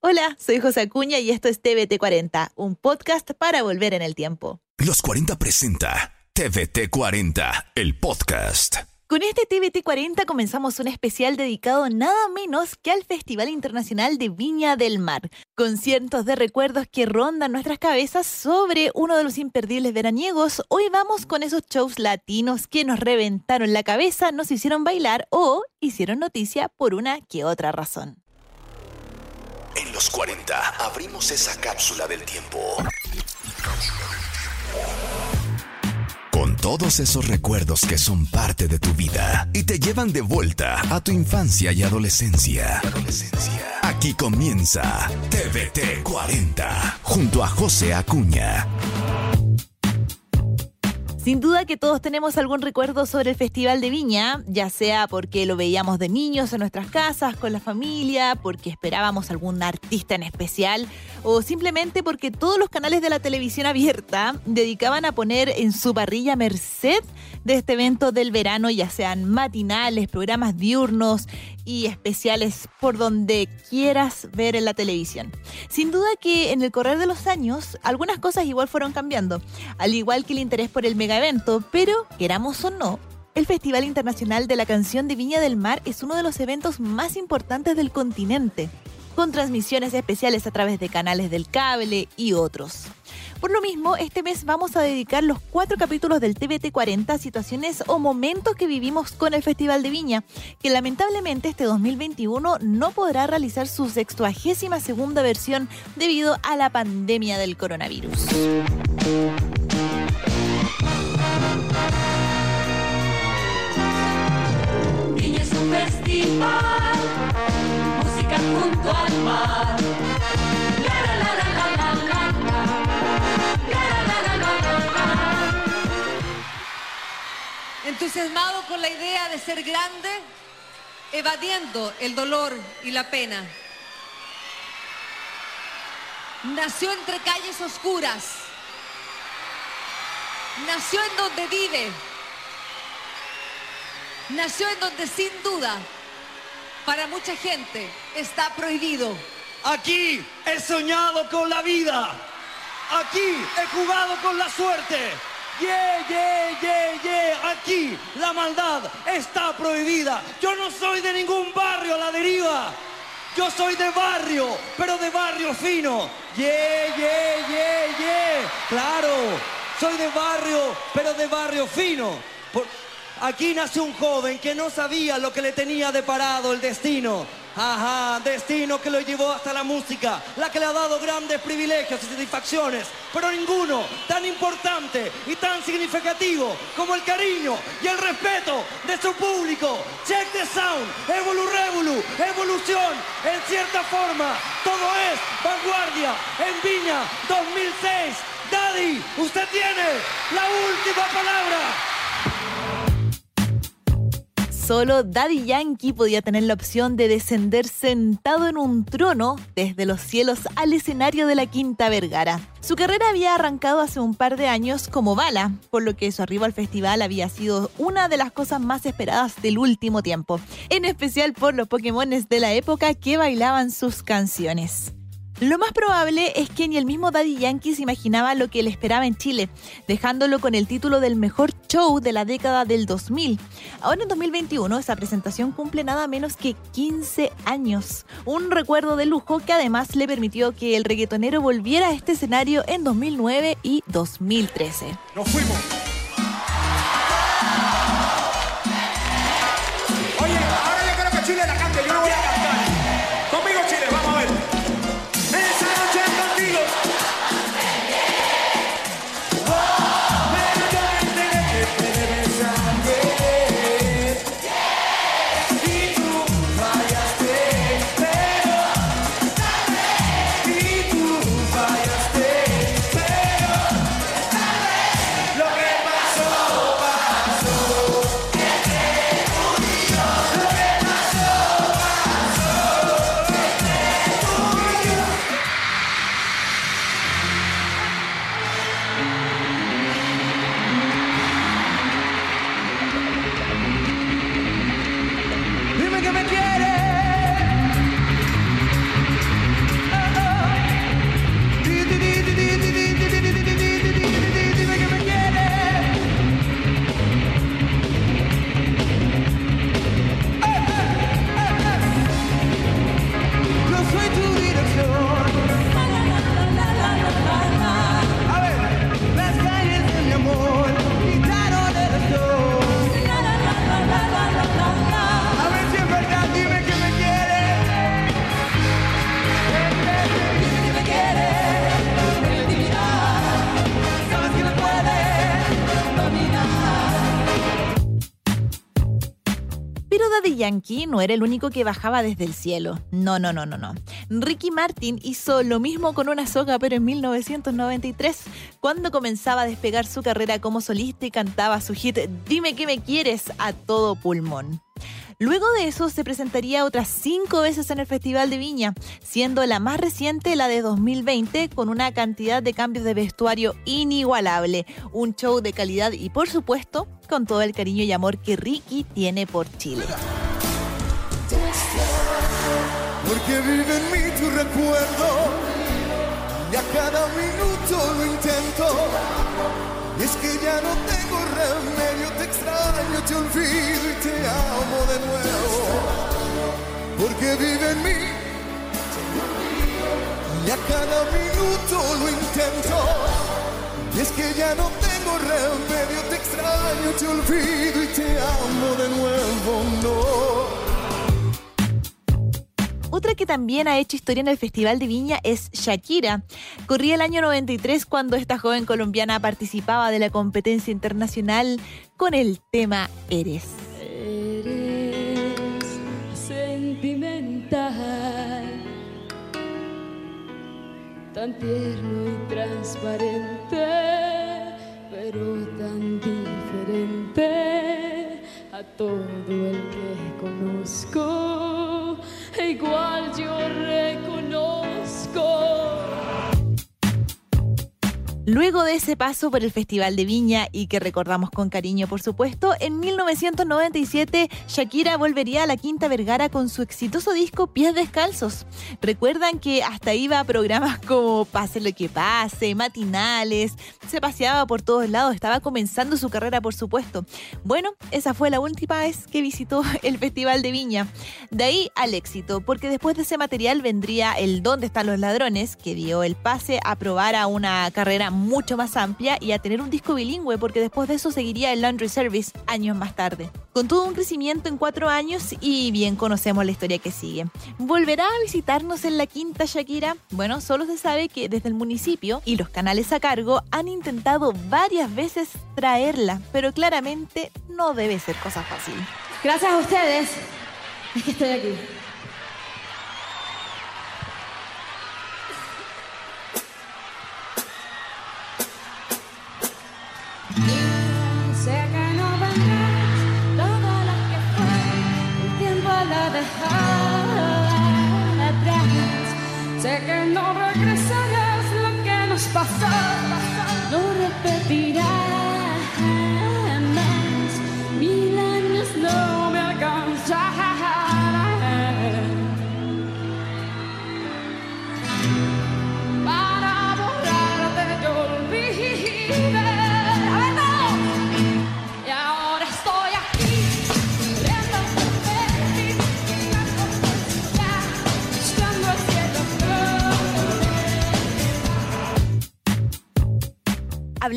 Hola, soy José Acuña y esto es TVT 40, un podcast para volver en el tiempo. Los 40 presenta TVT 40, el podcast. Con este TVT 40 comenzamos un especial dedicado nada menos que al Festival Internacional de Viña del Mar, con cientos de recuerdos que rondan nuestras cabezas sobre uno de los imperdibles veraniegos. Hoy vamos con esos shows latinos que nos reventaron la cabeza, nos hicieron bailar o hicieron noticia por una que otra razón. En los 40 abrimos esa cápsula del tiempo. Con todos esos recuerdos que son parte de tu vida y te llevan de vuelta a tu infancia y adolescencia. Aquí comienza TVT 40 junto a José Acuña. Sin duda que todos tenemos algún recuerdo sobre el Festival de Viña, ya sea porque lo veíamos de niños en nuestras casas, con la familia, porque esperábamos algún artista en especial, o simplemente porque todos los canales de la televisión abierta dedicaban a poner en su parrilla merced de este evento del verano, ya sean matinales, programas diurnos y especiales por donde quieras ver en la televisión. Sin duda que en el correr de los años algunas cosas igual fueron cambiando, al igual que el interés por el mega evento, pero queramos o no, el Festival Internacional de la Canción de Viña del Mar es uno de los eventos más importantes del continente, con transmisiones especiales a través de canales del cable y otros. Por lo mismo, este mes vamos a dedicar los cuatro capítulos del TVT 40 a situaciones o momentos que vivimos con el Festival de Viña, que lamentablemente este 2021 no podrá realizar su sextuagésima segunda versión debido a la pandemia del coronavirus. festival, música junto al mar. Entusiasmado con la idea de ser grande, evadiendo el dolor y la pena. Nació entre calles oscuras. Nació en donde vive nació en donde sin duda para mucha gente está prohibido. Aquí he soñado con la vida. Aquí he jugado con la suerte. Yeah, yeah. Aquí la maldad está prohibida. Yo no soy de ningún barrio a la deriva. Yo soy de barrio, pero de barrio fino. Yeah, yeah, yeah, yeah. Claro, soy de barrio, pero de barrio fino. Aquí nace un joven que no sabía lo que le tenía deparado el destino. Ajá, destino que lo llevó hasta la música, la que le ha dado grandes privilegios y satisfacciones, pero ninguno tan importante y tan significativo como el cariño y el respeto de su público. Check the sound, Evolu Revolu, evolución, en cierta forma, todo es vanguardia en Viña 2006. Daddy, usted tiene la última palabra solo Daddy Yankee podía tener la opción de descender sentado en un trono desde los cielos al escenario de la Quinta Vergara. Su carrera había arrancado hace un par de años como bala, por lo que su arribo al festival había sido una de las cosas más esperadas del último tiempo, en especial por los Pokémones de la época que bailaban sus canciones. Lo más probable es que ni el mismo Daddy Yankee se imaginaba lo que le esperaba en Chile, dejándolo con el título del mejor show de la década del 2000. Ahora en 2021 esa presentación cumple nada menos que 15 años, un recuerdo de lujo que además le permitió que el reggaetonero volviera a este escenario en 2009 y 2013. Nos fuimos. Yankee no era el único que bajaba desde el cielo. No, no, no, no, no. Ricky Martin hizo lo mismo con una soga, pero en 1993, cuando comenzaba a despegar su carrera como solista y cantaba su hit Dime que me quieres a todo pulmón. Luego de eso se presentaría otras cinco veces en el Festival de Viña, siendo la más reciente la de 2020 con una cantidad de cambios de vestuario inigualable, un show de calidad y por supuesto con todo el cariño y amor que Ricky tiene por Chile. Porque vive en mí tu recuerdo y a cada minuto lo intento. Es que ya no tengo remedio, te extraño, te olvido y te amo de nuevo. Porque vive en mí y a cada minuto lo intento. Y es que ya no tengo remedio, te extraño, te olvido y te amo de nuevo, no. Otra que también ha hecho historia en el Festival de Viña es Shakira. Corría el año 93 cuando esta joven colombiana participaba de la competencia internacional con el tema Eres. Eres sentimental, tan tierno y transparente, pero tan diferente a todo el que conozco. Igual yo Luego de ese paso por el Festival de Viña y que recordamos con cariño, por supuesto, en 1997 Shakira volvería a la Quinta Vergara con su exitoso disco Pies Descalzos. Recuerdan que hasta iba a programas como Pase lo que pase, matinales, se paseaba por todos lados, estaba comenzando su carrera, por supuesto. Bueno, esa fue la última vez que visitó el Festival de Viña. De ahí al éxito, porque después de ese material vendría el Dónde están los ladrones, que dio el pase a probar a una carrera mucho más amplia y a tener un disco bilingüe, porque después de eso seguiría el Laundry Service años más tarde. Con todo un crecimiento en cuatro años y bien conocemos la historia que sigue. ¿Volverá a visitarnos en la quinta Shakira? Bueno, solo se sabe que desde el municipio y los canales a cargo han intentado varias veces traerla, pero claramente no debe ser cosa fácil. Gracias a ustedes es que estoy aquí.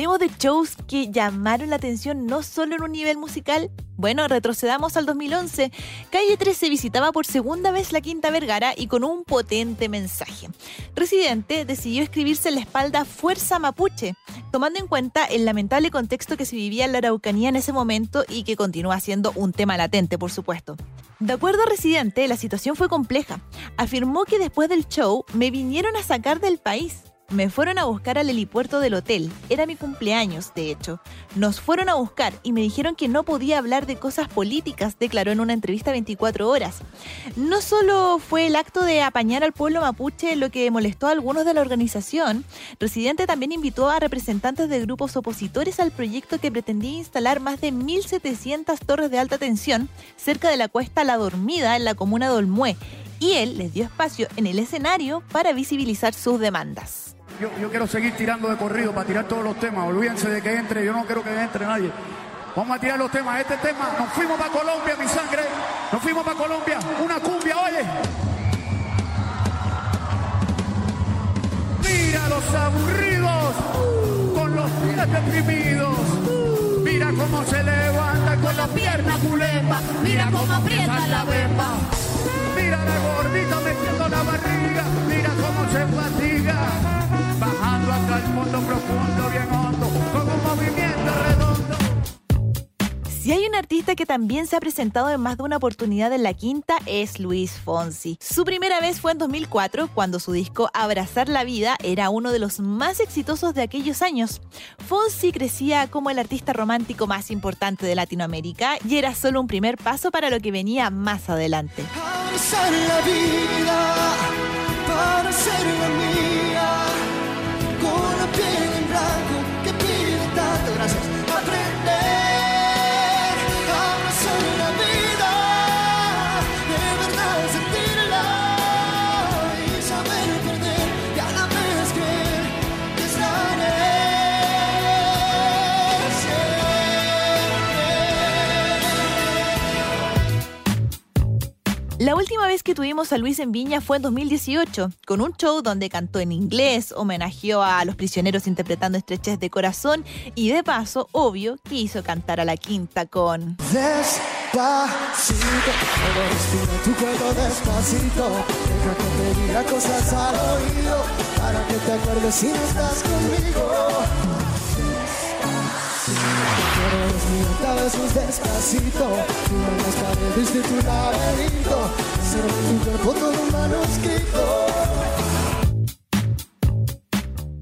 Hablemos de shows que llamaron la atención no solo en un nivel musical. Bueno, retrocedamos al 2011. Calle 13 visitaba por segunda vez la Quinta Vergara y con un potente mensaje. Residente decidió escribirse en la espalda Fuerza Mapuche, tomando en cuenta el lamentable contexto que se vivía en la Araucanía en ese momento y que continúa siendo un tema latente, por supuesto. De acuerdo a Residente, la situación fue compleja. Afirmó que después del show me vinieron a sacar del país. Me fueron a buscar al helipuerto del hotel. Era mi cumpleaños, de hecho. Nos fueron a buscar y me dijeron que no podía hablar de cosas políticas, declaró en una entrevista 24 horas. No solo fue el acto de apañar al pueblo mapuche lo que molestó a algunos de la organización, Residente también invitó a representantes de grupos opositores al proyecto que pretendía instalar más de 1.700 torres de alta tensión cerca de la cuesta La Dormida en la comuna de Olmué. Y él les dio espacio en el escenario para visibilizar sus demandas. Yo, yo quiero seguir tirando de corrido para tirar todos los temas. Olvídense de que entre, yo no quiero que entre nadie. Vamos a tirar los temas. Este tema, nos fuimos para Colombia, mi sangre. Nos fuimos para Colombia. Una cumbia, oye. Mira los aburridos con los pies deprimidos. Mira cómo se levanta con la pierna culeta. Mira cómo aprieta la bemba. Que también se ha presentado en más de una oportunidad en la quinta es Luis Fonsi. Su primera vez fue en 2004, cuando su disco Abrazar la Vida era uno de los más exitosos de aquellos años. Fonsi crecía como el artista romántico más importante de Latinoamérica y era solo un primer paso para lo que venía más adelante. La vida La última vez que tuvimos a Luis en Viña fue en 2018, con un show donde cantó en inglés, homenajeó a los prisioneros interpretando estrechez de corazón y de paso, obvio, que hizo cantar a la quinta con... Despacito, tu despacito. Que te cosas al oído que te acuerdes si estás conmigo.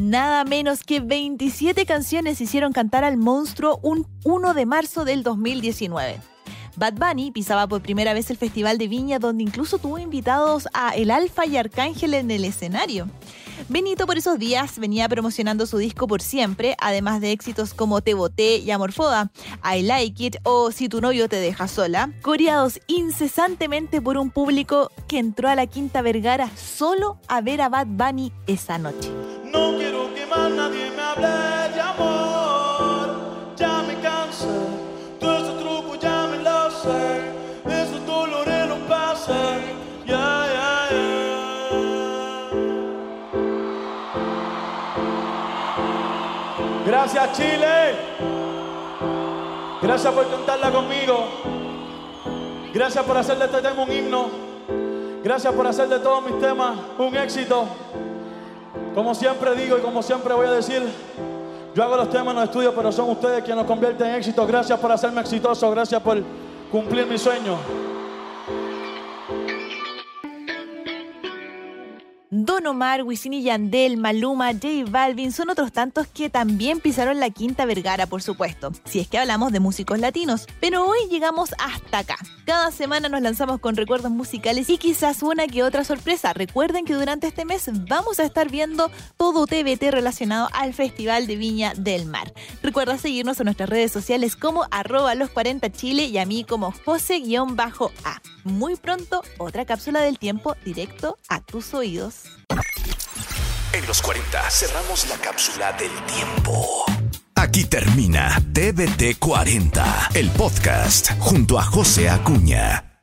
Nada menos que 27 canciones hicieron cantar al monstruo un 1 de marzo del 2019. Bad Bunny pisaba por primera vez el Festival de Viña, donde incluso tuvo invitados a El Alfa y Arcángel en el escenario. Benito por esos días venía promocionando su disco por siempre, además de éxitos como Te Boté y Amorfoda, I Like It o Si tu novio te deja sola, coreados incesantemente por un público que entró a la Quinta Vergara solo a ver a Bad Bunny esa noche. No Chile. Gracias por cantarla conmigo. Gracias por hacer de este tema un himno. Gracias por hacer de todos mis temas un éxito. Como siempre digo y como siempre voy a decir, yo hago los temas en los estudios, pero son ustedes quienes los convierten en éxito. Gracias por hacerme exitoso, gracias por cumplir mi sueño. Omar, Wisin y Yandel, Maluma, J Balvin son otros tantos que también pisaron la Quinta Vergara, por supuesto, si es que hablamos de músicos latinos. Pero hoy llegamos hasta acá. Cada semana nos lanzamos con recuerdos musicales y quizás una que otra sorpresa. Recuerden que durante este mes vamos a estar viendo todo TBT relacionado al Festival de Viña del Mar. Recuerda seguirnos en nuestras redes sociales como arroba los 40 Chile y a mí como José-A. Muy pronto, otra cápsula del tiempo directo a tus oídos. En los 40 cerramos la cápsula del tiempo. Aquí termina TVT 40, el podcast junto a José Acuña.